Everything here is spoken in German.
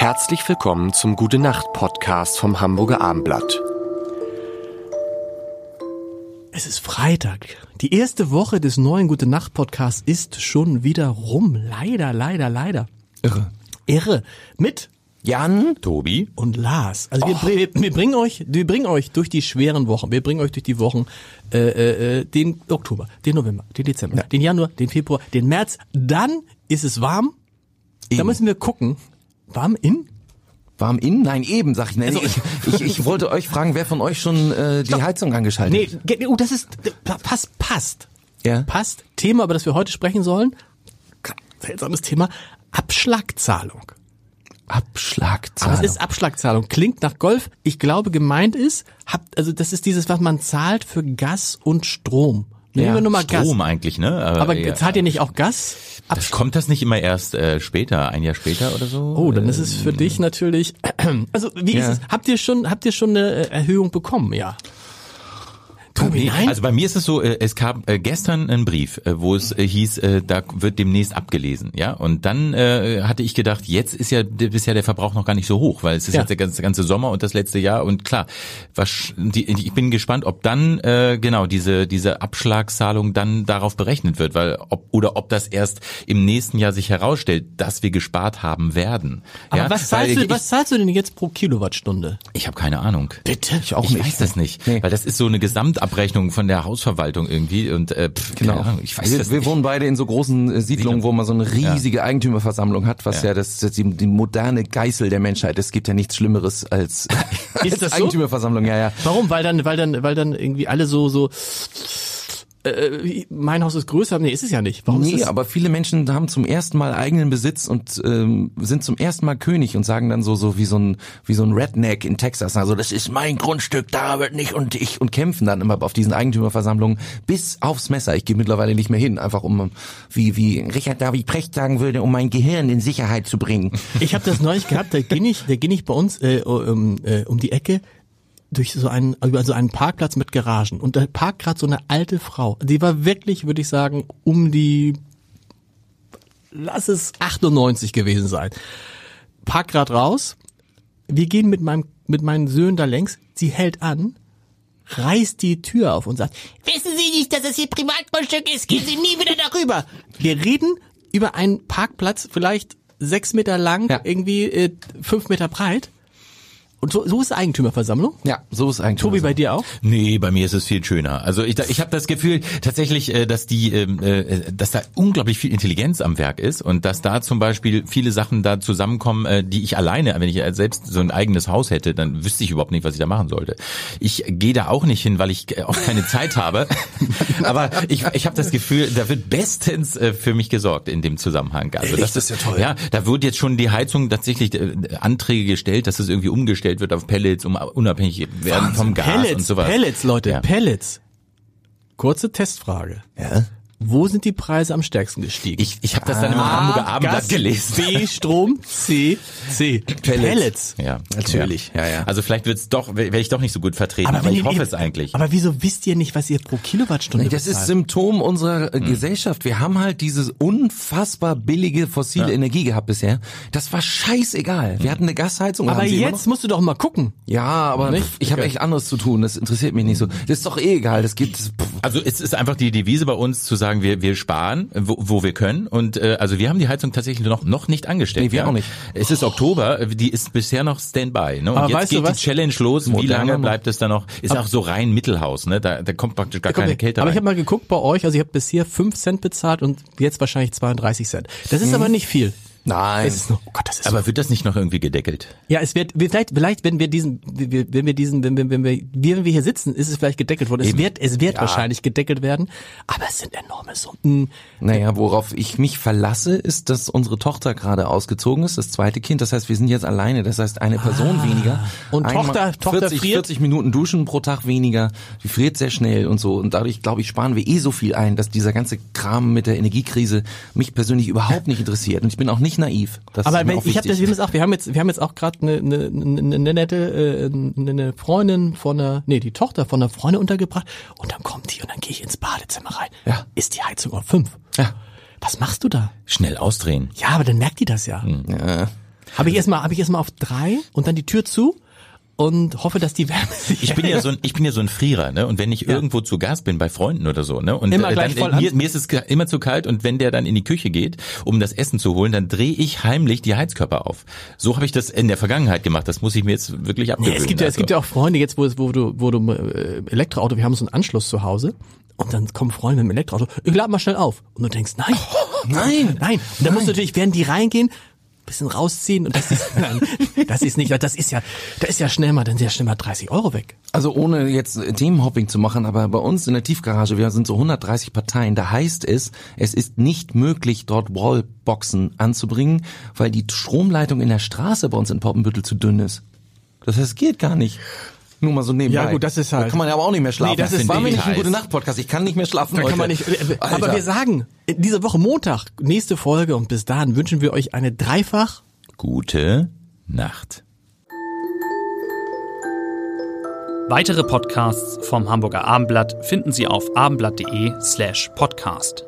Herzlich willkommen zum Gute Nacht Podcast vom Hamburger Armblatt. Es ist Freitag. Die erste Woche des neuen Gute Nacht Podcasts ist schon wieder rum. Leider, leider, leider. Irre. Irre. Mit Jan? Tobi? und Lars. Also wir, br- wir bringen euch, wir bringen euch durch die schweren Wochen. Wir bringen euch durch die Wochen äh, äh, äh, den Oktober, den November, den Dezember, den Januar, den Februar, den März. Dann ist es warm. Da müssen wir gucken. Warm in? Warm innen? Nein, eben, sag ich. Nee, Also- ich, ich, ich wollte euch fragen, wer von euch schon äh, die Heizung angeschaltet Nee, hat. ge- oh, das ist passt, passt. Ja. Passt. Thema, über das wir heute sprechen sollen. Seltsames Thema. Abschlagzahlung. Aber Abschlagzahlung. es ist Abschlagzahlung. Klingt nach Golf. Ich glaube, gemeint ist, habt, also das ist dieses, was man zahlt für Gas und Strom. Nehmen wir nur mal Gas. Strom eigentlich, ne? Aber ja, zahlt ihr nicht auch Gas? das kommt das nicht immer erst äh, später, ein Jahr später oder so? Oh, dann ist es für dich natürlich. Also wie Ja. ist es? Habt ihr schon, habt ihr schon eine äh, Erhöhung bekommen? Ja. Tobi, Nee, nein. Also bei mir ist es so, äh, es kam äh, gestern ein Brief, äh, wo es äh, hieß, äh, da wird demnächst abgelesen, ja. Und dann äh, hatte ich gedacht, jetzt ist ja bisher der Verbrauch noch gar nicht so hoch, weil es ist Ja. jetzt der ganze, ganze Sommer und das letzte Jahr und klar, was, die, ich bin gespannt, ob dann äh, genau diese diese Abschlagszahlung dann darauf berechnet wird, weil ob oder ob das erst im nächsten Jahr sich herausstellt, dass wir gespart haben werden. Aber ja? was Weil zahlst, du, ich, was zahlst du denn jetzt pro Kilowattstunde? Ich habe keine Ahnung. Bitte? Ich auch ich nicht. weiß das nicht, Nee. weil das ist so eine Gesamtabrechnung von der Hausverwaltung irgendwie und äh, pff, Genau. Ahnung, ich weiß wir, das wir nicht. wohnen beide in so großen äh, Siedlungen, wo man so eine riesige Eigentümerversammlung hat, was ja, Ja. das, das die, die moderne Geißel der Menschheit. Es gibt ja nichts Schlimmeres als, als das so? Eigentümerversammlung. Ja, ja. Warum? Weil dann, weil dann, weil dann irgendwie alle so so. Äh, wie- mein Haus ist größer. Nee, ist es ja nicht. Warum Nee, aber viele Menschen haben zum ersten Mal eigenen Besitz und ähm, sind zum ersten Mal König und sagen dann so so wie so ein wie so ein Redneck in Texas, also das ist mein Grundstück, da wird nicht und ich und kämpfen dann immer auf diesen Eigentümerversammlungen bis aufs Messer. Ich gehe mittlerweile nicht mehr hin, einfach um wie wie Richard David Precht sagen würde, um mein Gehirn in Sicherheit zu bringen. Ich habe das neulich gehabt, da ging ich, da ging ich bei uns äh, um, äh, um die Ecke durch so einen über so einen Parkplatz mit Garagen und da parkt gerade so eine alte Frau. Die war wirklich, würde ich sagen, um die lass es 98 gewesen sein. Parkt grad raus. Wir gehen mit meinem mit meinen Söhnen da längs. Sie hält an, reißt die Tür auf und sagt: Wissen Sie nicht, dass das hier Privatgrundstück ist? Gehen Sie nie wieder darüber. Wir reden über einen Parkplatz, vielleicht sechs Meter lang, Ja. irgendwie äh, fünf Meter breit. Und so, so ist Eigentümerversammlung. Ja, so ist eigentlich. Tobi, bei dir auch? Nee, bei mir ist es viel schöner. Also ich, ich habe das Gefühl tatsächlich, äh, dass die, ähm, äh, dass da unglaublich viel Intelligenz am Werk ist und dass da zum Beispiel viele Sachen da zusammenkommen, äh, die ich alleine, wenn ich selbst so ein eigenes Haus hätte, dann wüsste ich überhaupt nicht, was ich da machen sollte. Ich gehe da auch nicht hin, weil ich auch keine Zeit habe. Aber ich, ich habe das Gefühl, da wird bestens für mich gesorgt in dem Zusammenhang. Also Ehrlich? Das ist ja toll. Ja, da wird jetzt schon die Heizung tatsächlich Anträge gestellt, dass es irgendwie umgestellt wird auf Pellets, um unabhängig werden vom Gas Pellets, und sowas. Pellets, Leute, Ja. Pellets. Kurze Testfrage. Ja? Wo sind die Preise am stärksten gestiegen? Ich, ich habe das dann im Hamburger Abendblatt Gas, gelesen. B, Strom, C, C. Pellets. Ja, Natürlich, ja, ja. Also vielleicht wird's doch, wäre ich doch nicht so gut vertreten, aber, wenn ich ihr- hoffe ihr- es eigentlich. Aber wieso wisst ihr nicht, was ihr pro Kilowattstunde Das ist bezahlt? Symptom unserer äh, Gesellschaft. Wir haben halt diese unfassbar billige fossile Energie gehabt bisher. Das war scheißegal. Wir hatten eine Gasheizung. Aber jetzt musst du doch mal gucken. Ja, aber Nicht? ich habe Okay. echt anderes zu tun. Das interessiert mich nicht so. Das ist doch eh egal. Das gibt pff, Also es ist einfach die Devise bei uns zu sagen, wir wir sparen, wo, wo wir können und äh, also wir haben die Heizung tatsächlich noch noch nicht angestellt. Nee, wir ja. auch nicht. Es ist Oktober, die ist bisher noch Standby. Ne? Und Aber jetzt geht was? die Challenge los. Wie lange bleibt es da noch? Ist auch so rein Mittelhaus, ne? Da, da kommt praktisch gar keine Kälte aber ich rein. habe mal geguckt bei euch, also ihr habt bisher 5 Cent bezahlt und jetzt wahrscheinlich 32 Cent. Das ist aber nicht viel. Nein. Das ist nur, oh Gott, das ist aber wird das nicht noch irgendwie gedeckelt? Ja, es wird vielleicht, vielleicht, wenn wir diesen, wenn wir diesen, wenn wir, wenn wir, wenn wir hier sitzen, ist es vielleicht gedeckelt worden. Es wird, es wird wahrscheinlich gedeckelt werden, aber es sind enorme Summen. Naja, worauf ich mich verlasse, ist, dass unsere Tochter gerade ausgezogen ist, das zweite Kind. Das heißt, wir sind jetzt alleine. Das heißt, eine Person weniger. Ah. Und Tochter- Tochter 40, friert? 40 Minuten duschen pro Tag weniger. Die friert sehr schnell und so. Und dadurch, glaube ich, sparen wir eh so viel ein, dass dieser ganze Kram mit der Energiekrise mich persönlich überhaupt nicht interessiert. Und ich bin auch nicht naiv. Das Aber wenn, ich habe das, wichtig. wir haben jetzt auch, wir haben jetzt, wir haben jetzt auch gerade eine, eine, eine, eine nette, äh, eine, eine Freundin von einer, nee, die Tochter von einer Freundin untergebracht und dann kommt die und dann gehe ich ins Badezimmer rein. Ja. Ist die Heizung auf fünf? Ja. Was machst du da? Schnell ausdrehen. Ja, aber dann merkt die das ja. Ja. Habe ich erstmal, habe ich erstmal auf drei und dann die Tür zu und hoffe, dass die Wärme sich Ich bin ja so ein, ich bin ja so ein Frierer, ne? Und wenn ich irgendwo zu Gast bin bei Freunden oder so, ne? Und Immer äh, gleich dann, voll mir, mir ist es immer zu kalt und wenn der dann in die Küche geht, um das Essen zu holen, dann drehe ich heimlich die Heizkörper auf. So habe ich das in der Vergangenheit gemacht. Das muss ich mir jetzt wirklich Nee, abgewöhnen. es gibt ja, es also. gibt ja auch Freunde jetzt, wo, es- wo du, wo du äh, Elektroauto, wir haben so einen Anschluss zu Hause und dann kommen Freunde mit dem Elektroauto, ich lade mal schnell auf und du denkst, nein, nein, nein. Und dann musst du natürlich, während die reingehen, bisschen rausziehen und das ist, nein, das ist nicht, das ist ja, da ist ja schnell mal, dann sehr schnell mal 30 Euro weg. Also ohne jetzt Themenhopping zu machen, aber bei uns in der Tiefgarage, wir sind so 130 Parteien, da heißt es, es ist nicht möglich, dort Wallboxen anzubringen, weil die Stromleitung in der Straße bei uns in Poppenbüttel zu dünn ist. Das heißt, es geht gar nicht. Nur mal so nebenbei. Ja, gut, das ist halt- Da kann man ja aber auch nicht mehr schlafen. Nee, das ist war mir nicht ein gute Nacht Podcast. Ich kann nicht mehr schlafen. Da heute. kann man nicht, äh, aber Alter. wir sagen, diese Woche Montag, nächste Folge und bis dahin wünschen wir euch eine dreifach Gute Nacht. Weitere Podcasts vom Hamburger Abendblatt finden Sie auf abendblatt.de slash podcast.